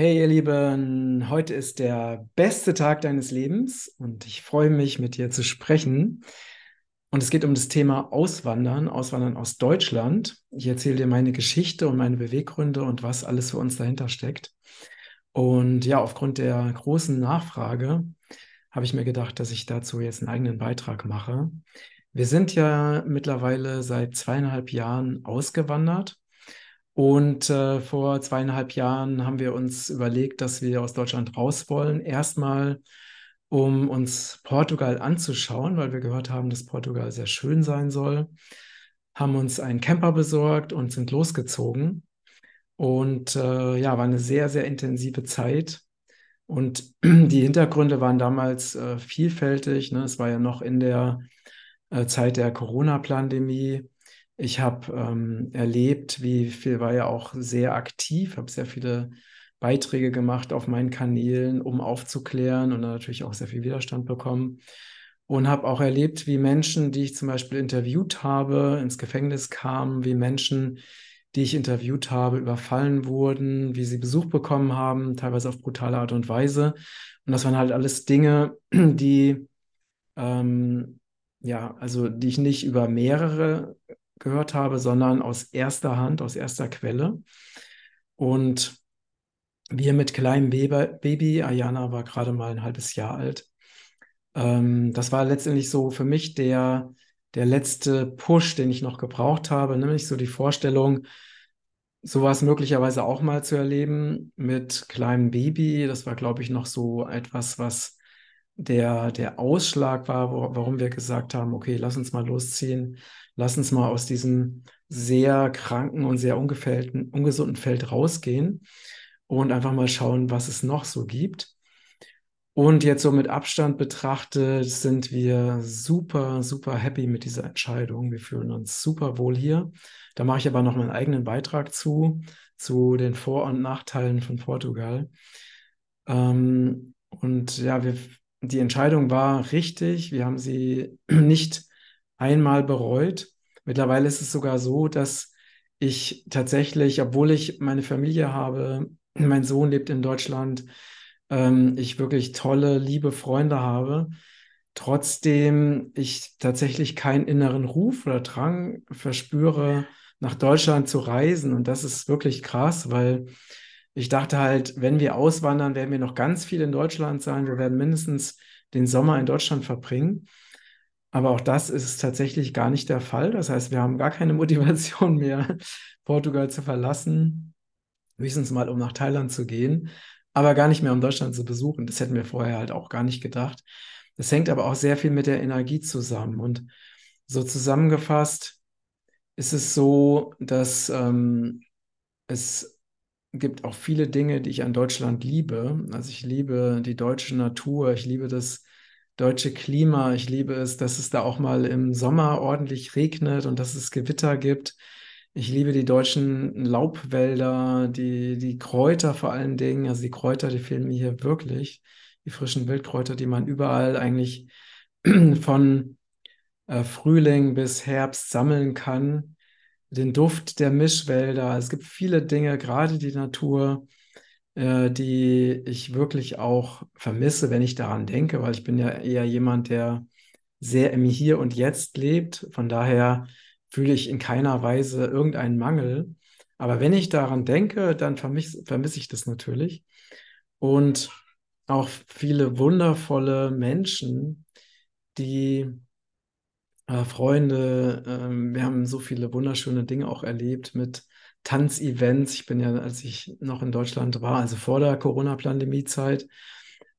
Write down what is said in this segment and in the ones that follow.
Hey ihr Lieben, heute ist der beste Tag deines Lebens und ich freue mich, mit dir zu sprechen. Und es geht um das Thema Auswandern, Auswandern aus Deutschland. Ich erzähle dir meine Geschichte und meine Beweggründe und was alles für uns dahinter steckt. Und ja, aufgrund der großen Nachfrage habe ich mir gedacht, dass ich dazu jetzt einen eigenen Beitrag mache. Wir sind ja mittlerweile seit zweieinhalb Jahren ausgewandert und äh, vor zweieinhalb Jahren haben wir uns überlegt, dass wir aus Deutschland raus wollen. Erstmal, um uns Portugal anzuschauen, weil wir gehört haben, dass Portugal sehr schön sein soll. Haben uns einen Camper besorgt und sind losgezogen. Und äh, ja, war eine sehr, sehr intensive Zeit. Und die Hintergründe waren damals äh, vielfältig. Ne? Es war ja noch in der äh, Zeit der Corona-Pandemie. Ich habe ähm, erlebt, wie viel war ja auch sehr aktiv, habe sehr viele Beiträge gemacht auf meinen Kanälen, um aufzuklären und natürlich auch sehr viel Widerstand bekommen. Und habe auch erlebt, wie Menschen, die ich zum Beispiel interviewt habe, ins Gefängnis kamen, wie Menschen, die ich interviewt habe, überfallen wurden, wie sie Besuch bekommen haben, teilweise auf brutale Art und Weise. Und das waren halt alles Dinge, die ähm, ja, also die ich nicht über mehrere gehört habe, sondern aus erster Hand, aus erster Quelle. Und wir mit kleinem Baby, Ayana war gerade mal ein halbes Jahr alt. Ähm, das war letztendlich so für mich der, der letzte Push, den ich noch gebraucht habe, nämlich so die Vorstellung, sowas möglicherweise auch mal zu erleben mit kleinem Baby. Das war, glaube ich, noch so etwas, was der, der Ausschlag war, wo, warum wir gesagt haben, okay, lass uns mal losziehen lass uns mal aus diesem sehr kranken und sehr ungesunden Feld rausgehen und einfach mal schauen, was es noch so gibt. Und jetzt so mit Abstand betrachtet sind wir super, super happy mit dieser Entscheidung. Wir fühlen uns super wohl hier. Da mache ich aber noch meinen eigenen Beitrag zu, zu den Vor- und Nachteilen von Portugal. Ähm, und ja, wir, die Entscheidung war richtig. Wir haben sie nicht einmal bereut. Mittlerweile ist es sogar so, dass ich tatsächlich, obwohl ich meine Familie habe, mein Sohn lebt in Deutschland, ähm, ich wirklich tolle, liebe Freunde habe, trotzdem ich tatsächlich keinen inneren Ruf oder Drang verspüre, nach Deutschland zu reisen. Und das ist wirklich krass, weil ich dachte halt, wenn wir auswandern, werden wir noch ganz viel in Deutschland sein. Wir werden mindestens den Sommer in Deutschland verbringen. Aber auch das ist tatsächlich gar nicht der Fall. Das heißt, wir haben gar keine Motivation mehr, Portugal zu verlassen, höchstens mal, um nach Thailand zu gehen, aber gar nicht mehr, um Deutschland zu besuchen. Das hätten wir vorher halt auch gar nicht gedacht. Das hängt aber auch sehr viel mit der Energie zusammen. Und so zusammengefasst ist es so, dass ähm, es gibt auch viele Dinge, die ich an Deutschland liebe. Also ich liebe die deutsche Natur, ich liebe das deutsche Klima. Ich liebe es, dass es da auch mal im Sommer ordentlich regnet und dass es Gewitter gibt. Ich liebe die deutschen Laubwälder, die, die Kräuter vor allen Dingen. Also die Kräuter, die fehlen mir hier wirklich. Die frischen Wildkräuter, die man überall eigentlich von äh, Frühling bis Herbst sammeln kann. Den Duft der Mischwälder. Es gibt viele Dinge, gerade die Natur, äh, die ich wirklich auch vermisse, wenn ich daran denke, weil ich bin ja eher jemand, der sehr im Hier und Jetzt lebt. Von daher fühle ich in keiner Weise irgendeinen Mangel. Aber wenn ich daran denke, dann vermisse, vermisse ich das natürlich. Und auch viele wundervolle Menschen, die äh, Freunde, äh, wir haben so viele wunderschöne Dinge auch erlebt mit Tanzevents. Ich bin ja, als ich noch in Deutschland war, also vor der Corona-Pandemie-Zeit,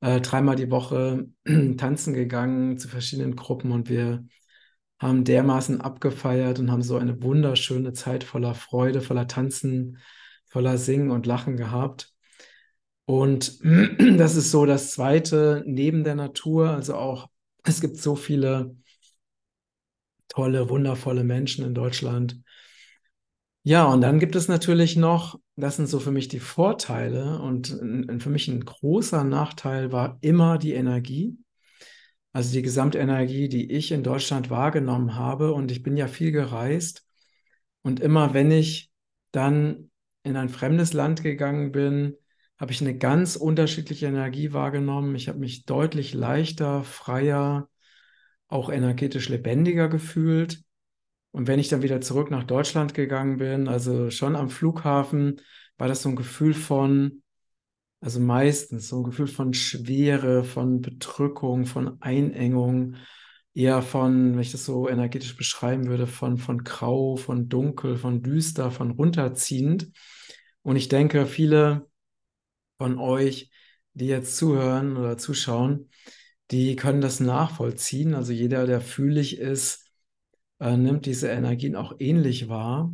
äh, dreimal die Woche tanzen gegangen zu verschiedenen Gruppen und wir haben dermaßen abgefeiert und haben so eine wunderschöne Zeit voller Freude, voller Tanzen, voller Singen und Lachen gehabt. Und das ist so das Zweite neben der Natur. Also auch, es gibt so viele tolle, wundervolle Menschen in Deutschland. Ja, und dann gibt es natürlich noch, das sind so für mich die Vorteile und für mich ein großer Nachteil war immer die Energie. Also die Gesamtenergie, die ich in Deutschland wahrgenommen habe. Und ich bin ja viel gereist. Und immer wenn ich dann in ein fremdes Land gegangen bin, habe ich eine ganz unterschiedliche Energie wahrgenommen. Ich habe mich deutlich leichter, freier, auch energetisch lebendiger gefühlt. Und wenn ich dann wieder zurück nach Deutschland gegangen bin, also schon am Flughafen, war das so ein Gefühl von, also meistens so ein Gefühl von Schwere, von Bedrückung, von Einengung, eher von, wenn ich das so energetisch beschreiben würde, von, von grau, von dunkel, von düster, von runterziehend. Und ich denke, viele von euch, die jetzt zuhören oder zuschauen, die können das nachvollziehen. Also jeder, der fühlig ist, äh, nimmt diese Energien auch ähnlich wahr.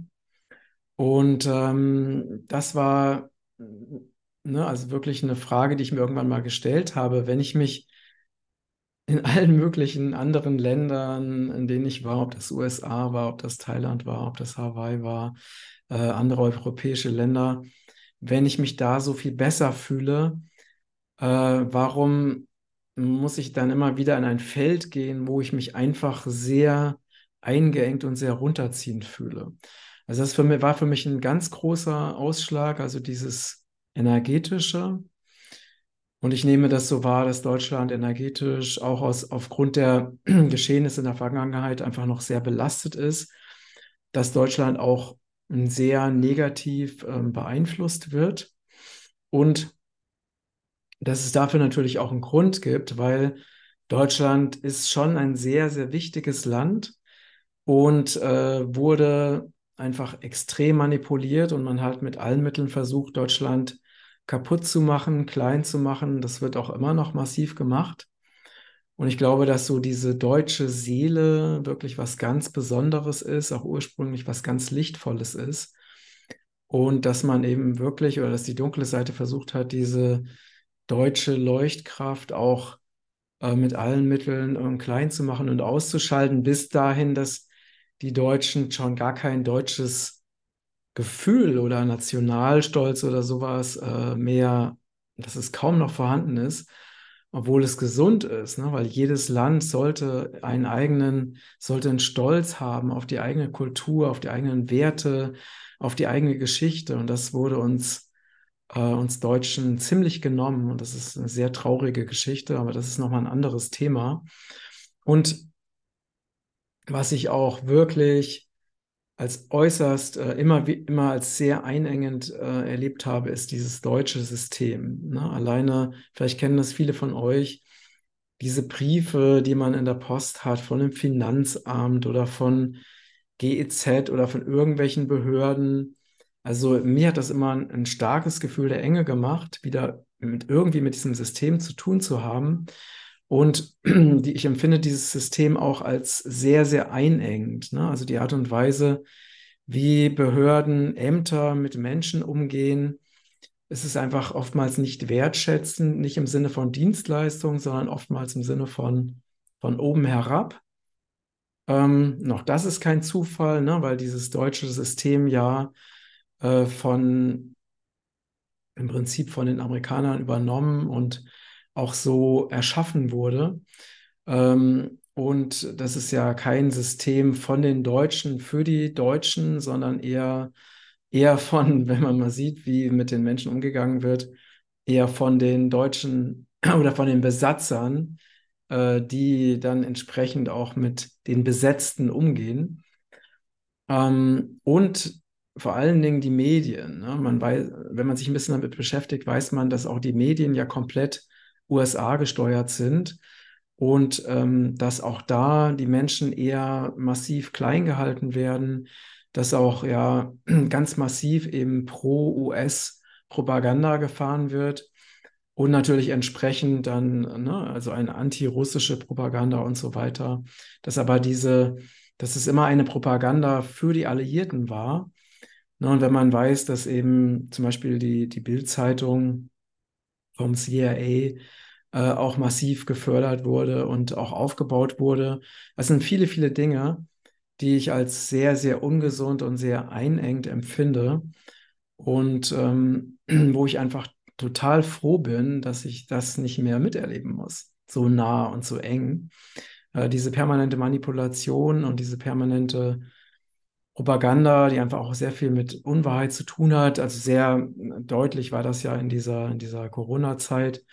Und ähm, das war ne, also wirklich eine Frage, die ich mir irgendwann mal gestellt habe. Wenn ich mich in allen möglichen anderen Ländern, in denen ich war, ob das USA war, ob das Thailand war, ob das Hawaii war, äh, andere europäische Länder, wenn ich mich da so viel besser fühle, äh, warum muss ich dann immer wieder in ein Feld gehen, wo ich mich einfach sehr eingeengt und sehr runterziehend fühle? Also das für mich, war für mich ein ganz großer Ausschlag, also dieses energetische. Und ich nehme das so wahr, dass Deutschland energetisch auch aus, aufgrund der Geschehnisse in der Vergangenheit einfach noch sehr belastet ist, dass Deutschland auch sehr negativ äh, beeinflusst wird und dass es dafür natürlich auch einen Grund gibt, weil Deutschland ist schon ein sehr, sehr wichtiges Land und äh, wurde einfach extrem manipuliert und man hat mit allen Mitteln versucht, Deutschland kaputt zu machen, klein zu machen. Das wird auch immer noch massiv gemacht. Und ich glaube, dass so diese deutsche Seele wirklich was ganz Besonderes ist, auch ursprünglich was ganz Lichtvolles ist. Und dass man eben wirklich, oder dass die dunkle Seite versucht hat, diese deutsche Leuchtkraft auch äh, mit allen Mitteln äh, klein zu machen und auszuschalten, bis dahin, dass die Deutschen schon gar kein deutsches Gefühl oder Nationalstolz oder sowas äh, mehr, dass es kaum noch vorhanden ist obwohl es gesund ist, ne? weil jedes Land sollte einen eigenen, sollte einen Stolz haben auf die eigene Kultur, auf die eigenen Werte, auf die eigene Geschichte. Und das wurde uns, äh, uns Deutschen ziemlich genommen. Und das ist eine sehr traurige Geschichte, aber das ist nochmal ein anderes Thema. Und was ich auch wirklich als äußerst äh, immer, immer als sehr einengend äh, erlebt habe, ist dieses deutsche System. Ne? Alleine, vielleicht kennen das viele von euch, diese Briefe, die man in der Post hat von dem Finanzamt oder von GEZ oder von irgendwelchen Behörden. Also mir hat das immer ein, starkes Gefühl der Enge gemacht, wieder mit irgendwie mit diesem System zu tun zu haben. Und die, ich empfinde dieses System auch als sehr, sehr einengend. Ne? Also die Art und Weise, wie Behörden, Ämter mit Menschen umgehen. Es ist einfach oftmals nicht wertschätzend, nicht im Sinne von Dienstleistung, sondern oftmals im Sinne von, von oben herab. Ähm, noch das ist kein Zufall, ne? weil dieses deutsche System ja äh, von im Prinzip von den Amerikanern übernommen und auch so erschaffen wurde. Ähm, und das ist ja kein System von den Deutschen für die Deutschen, sondern eher, eher von, wenn man mal sieht, wie mit den Menschen umgegangen wird, eher von den Deutschen oder von den Besatzern, äh, die dann entsprechend auch mit den Besetzten umgehen. Ähm, und vor allen Dingen die Medien. Ne? Man weiß, wenn man sich ein bisschen damit beschäftigt, weiß man, dass auch die Medien ja komplett USA gesteuert sind und ähm, dass auch da die Menschen eher massiv klein gehalten werden, dass auch ja ganz massiv eben pro US Propaganda gefahren wird und natürlich entsprechend dann, ne, also eine antirussische Propaganda und so weiter, dass aber diese, dass es immer eine Propaganda für die Alliierten war. Ne, und wenn man weiß, dass eben zum Beispiel die, die Bild-Zeitung vom CIA äh, auch massiv gefördert wurde und auch aufgebaut wurde. Das sind viele, viele Dinge, die ich als sehr, sehr ungesund und sehr einengt empfinde und ähm, wo ich einfach total froh bin, dass ich das nicht mehr miterleben muss. So nah und so eng. Äh, diese permanente Manipulation und diese permanente Propaganda, die einfach auch sehr viel mit Unwahrheit zu tun hat. Also sehr deutlich war das ja in dieser, in dieser Corona-Zeit,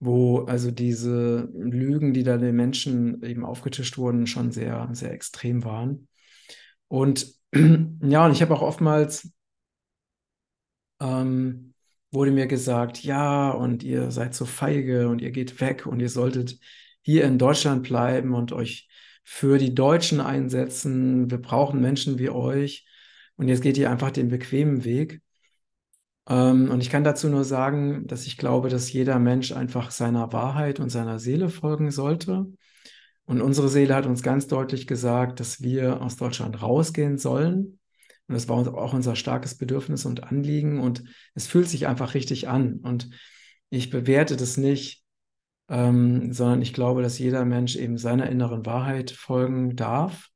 wo also diese Lügen, die da den Menschen eben aufgetischt wurden, schon sehr, sehr extrem waren. Und ja, und ich habe auch oftmals ähm, wurde mir gesagt, ja, und ihr seid so feige und ihr geht weg und ihr solltet hier in Deutschland bleiben und euch für die Deutschen einsetzen. Wir brauchen Menschen wie euch. Und jetzt geht ihr einfach den bequemen Weg. Ähm, und ich kann dazu nur sagen, dass ich glaube, dass jeder Mensch einfach seiner Wahrheit und seiner Seele folgen sollte. Und unsere Seele hat uns ganz deutlich gesagt, dass wir aus Deutschland rausgehen sollen. Und das war auch unser starkes Bedürfnis und Anliegen. Und es fühlt sich einfach richtig an. Und ich bewerte das nicht ähm, sondern ich glaube, dass jeder Mensch eben seiner inneren Wahrheit folgen darf.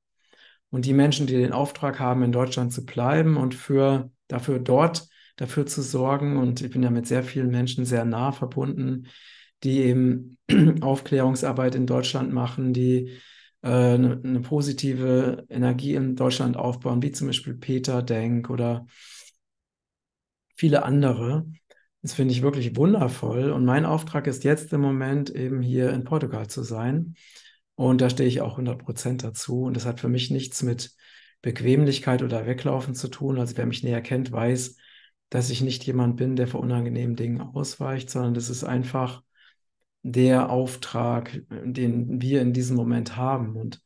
Und die Menschen, die den Auftrag haben, in Deutschland zu bleiben und für, dafür dort dafür zu sorgen, und ich bin ja mit sehr vielen Menschen sehr nah verbunden, die eben Aufklärungsarbeit in Deutschland machen, die äh, eine, eine, positive Energie in Deutschland aufbauen, wie zum Beispiel Peter Denk oder viele andere. Das finde ich wirklich wundervoll. Und mein Auftrag ist jetzt im Moment eben hier in Portugal zu sein. Und da stehe ich auch 100 Prozent dazu. Und das hat für mich nichts mit Bequemlichkeit oder Weglaufen zu tun. Also wer mich näher kennt, weiß, dass ich nicht jemand bin, der vor unangenehmen Dingen ausweicht, sondern das ist einfach der Auftrag, den wir in diesem Moment haben. Und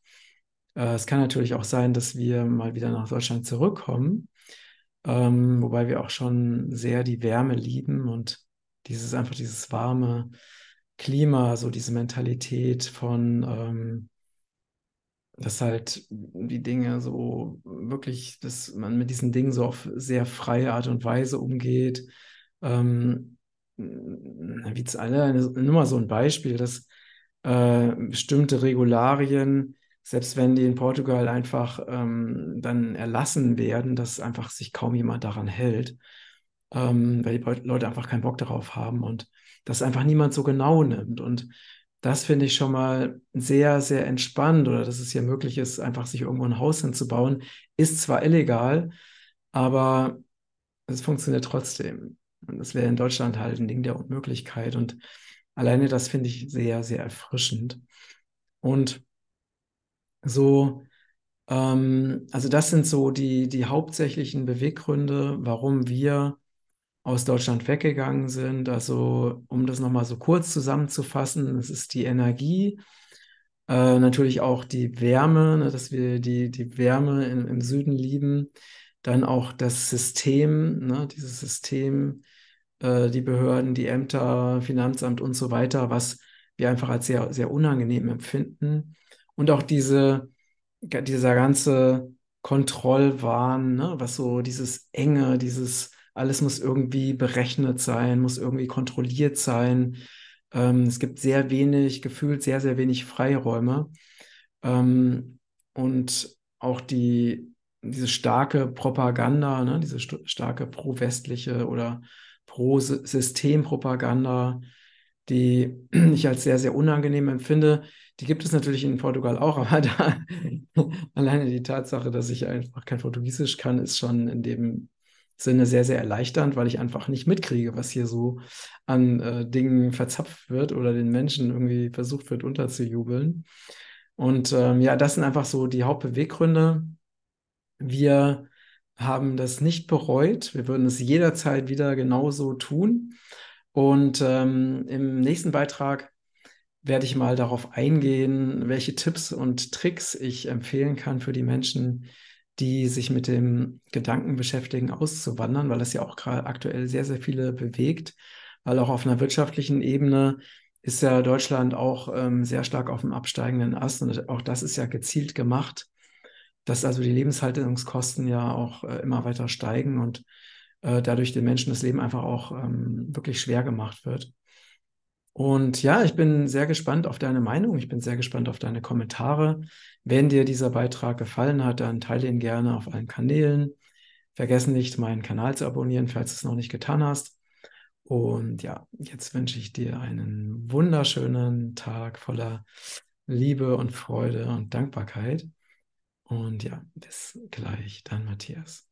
äh, es kann natürlich auch sein, dass wir mal wieder nach Deutschland zurückkommen ähm, wobei wir auch schon sehr die Wärme lieben und dieses einfach dieses warme Klima, so diese Mentalität von, ähm, dass halt die Dinge so wirklich, dass man mit diesen Dingen so auf sehr freie Art und Weise umgeht. Ähm, wie alle, nur mal so ein Beispiel, dass äh, bestimmte Regularien selbst wenn die in Portugal einfach ähm, dann erlassen werden, dass einfach sich kaum jemand daran hält, ähm, weil die Leute einfach keinen Bock darauf haben und das einfach niemand so genau nimmt. Und das finde ich schon mal sehr, sehr entspannt oder dass es hier möglich ist, einfach sich irgendwo ein Haus hinzubauen. Ist zwar illegal, aber es funktioniert trotzdem. Und das wäre in Deutschland halt ein Ding der Unmöglichkeit. Und alleine das finde ich sehr, sehr erfrischend. Und so, ähm, also das sind so die, die hauptsächlichen Beweggründe, warum wir aus Deutschland weggegangen sind. Also um das nochmal so kurz zusammenzufassen, es ist die Energie, äh, natürlich auch die Wärme, ne, dass wir die, die Wärme in, im Süden lieben, dann auch das System, ne, dieses System, äh, die Behörden, die Ämter, Finanzamt und so weiter, was wir einfach als sehr, sehr unangenehm empfinden. Und auch diese, dieser ganze Kontrollwahn, ne, was so dieses Enge, dieses alles muss irgendwie berechnet sein, muss irgendwie kontrolliert sein. Ähm, es gibt sehr wenig, gefühlt sehr, sehr wenig Freiräume. Ähm, und auch die, diese starke Propaganda, ne, diese st starke pro-westliche oder pro-System-Propaganda, die ich als sehr, sehr unangenehm empfinde, die gibt es natürlich in Portugal auch, aber da alleine die Tatsache, dass ich einfach kein Portugiesisch kann, ist schon in dem Sinne sehr, sehr erleichternd, weil ich einfach nicht mitkriege, was hier so an äh, Dingen verzapft wird oder den Menschen irgendwie versucht wird unterzujubeln. Und ähm, ja, das sind einfach so die Hauptbeweggründe. Wir haben das nicht bereut. Wir würden es jederzeit wieder genauso tun. Und ähm, im nächsten Beitrag werde ich mal darauf eingehen, welche Tipps und Tricks ich empfehlen kann für die Menschen, die sich mit dem Gedanken beschäftigen, auszuwandern, weil das ja auch gerade aktuell sehr, sehr viele bewegt, weil auch auf einer wirtschaftlichen Ebene ist ja Deutschland auch ähm, sehr stark auf dem absteigenden Ast und auch das ist ja gezielt gemacht, dass also die Lebenshaltungskosten ja auch äh, immer weiter steigen und äh, dadurch den Menschen das Leben einfach auch ähm, wirklich schwer gemacht wird. Und ja, ich bin sehr gespannt auf deine Meinung. Ich bin sehr gespannt auf deine Kommentare. Wenn dir dieser Beitrag gefallen hat, dann teile ihn gerne auf allen Kanälen. Vergessen nicht, meinen Kanal zu abonnieren, falls du es noch nicht getan hast. Und ja, jetzt wünsche ich dir einen wunderschönen Tag voller Liebe und Freude und Dankbarkeit. Und ja, bis gleich, dann Matthias.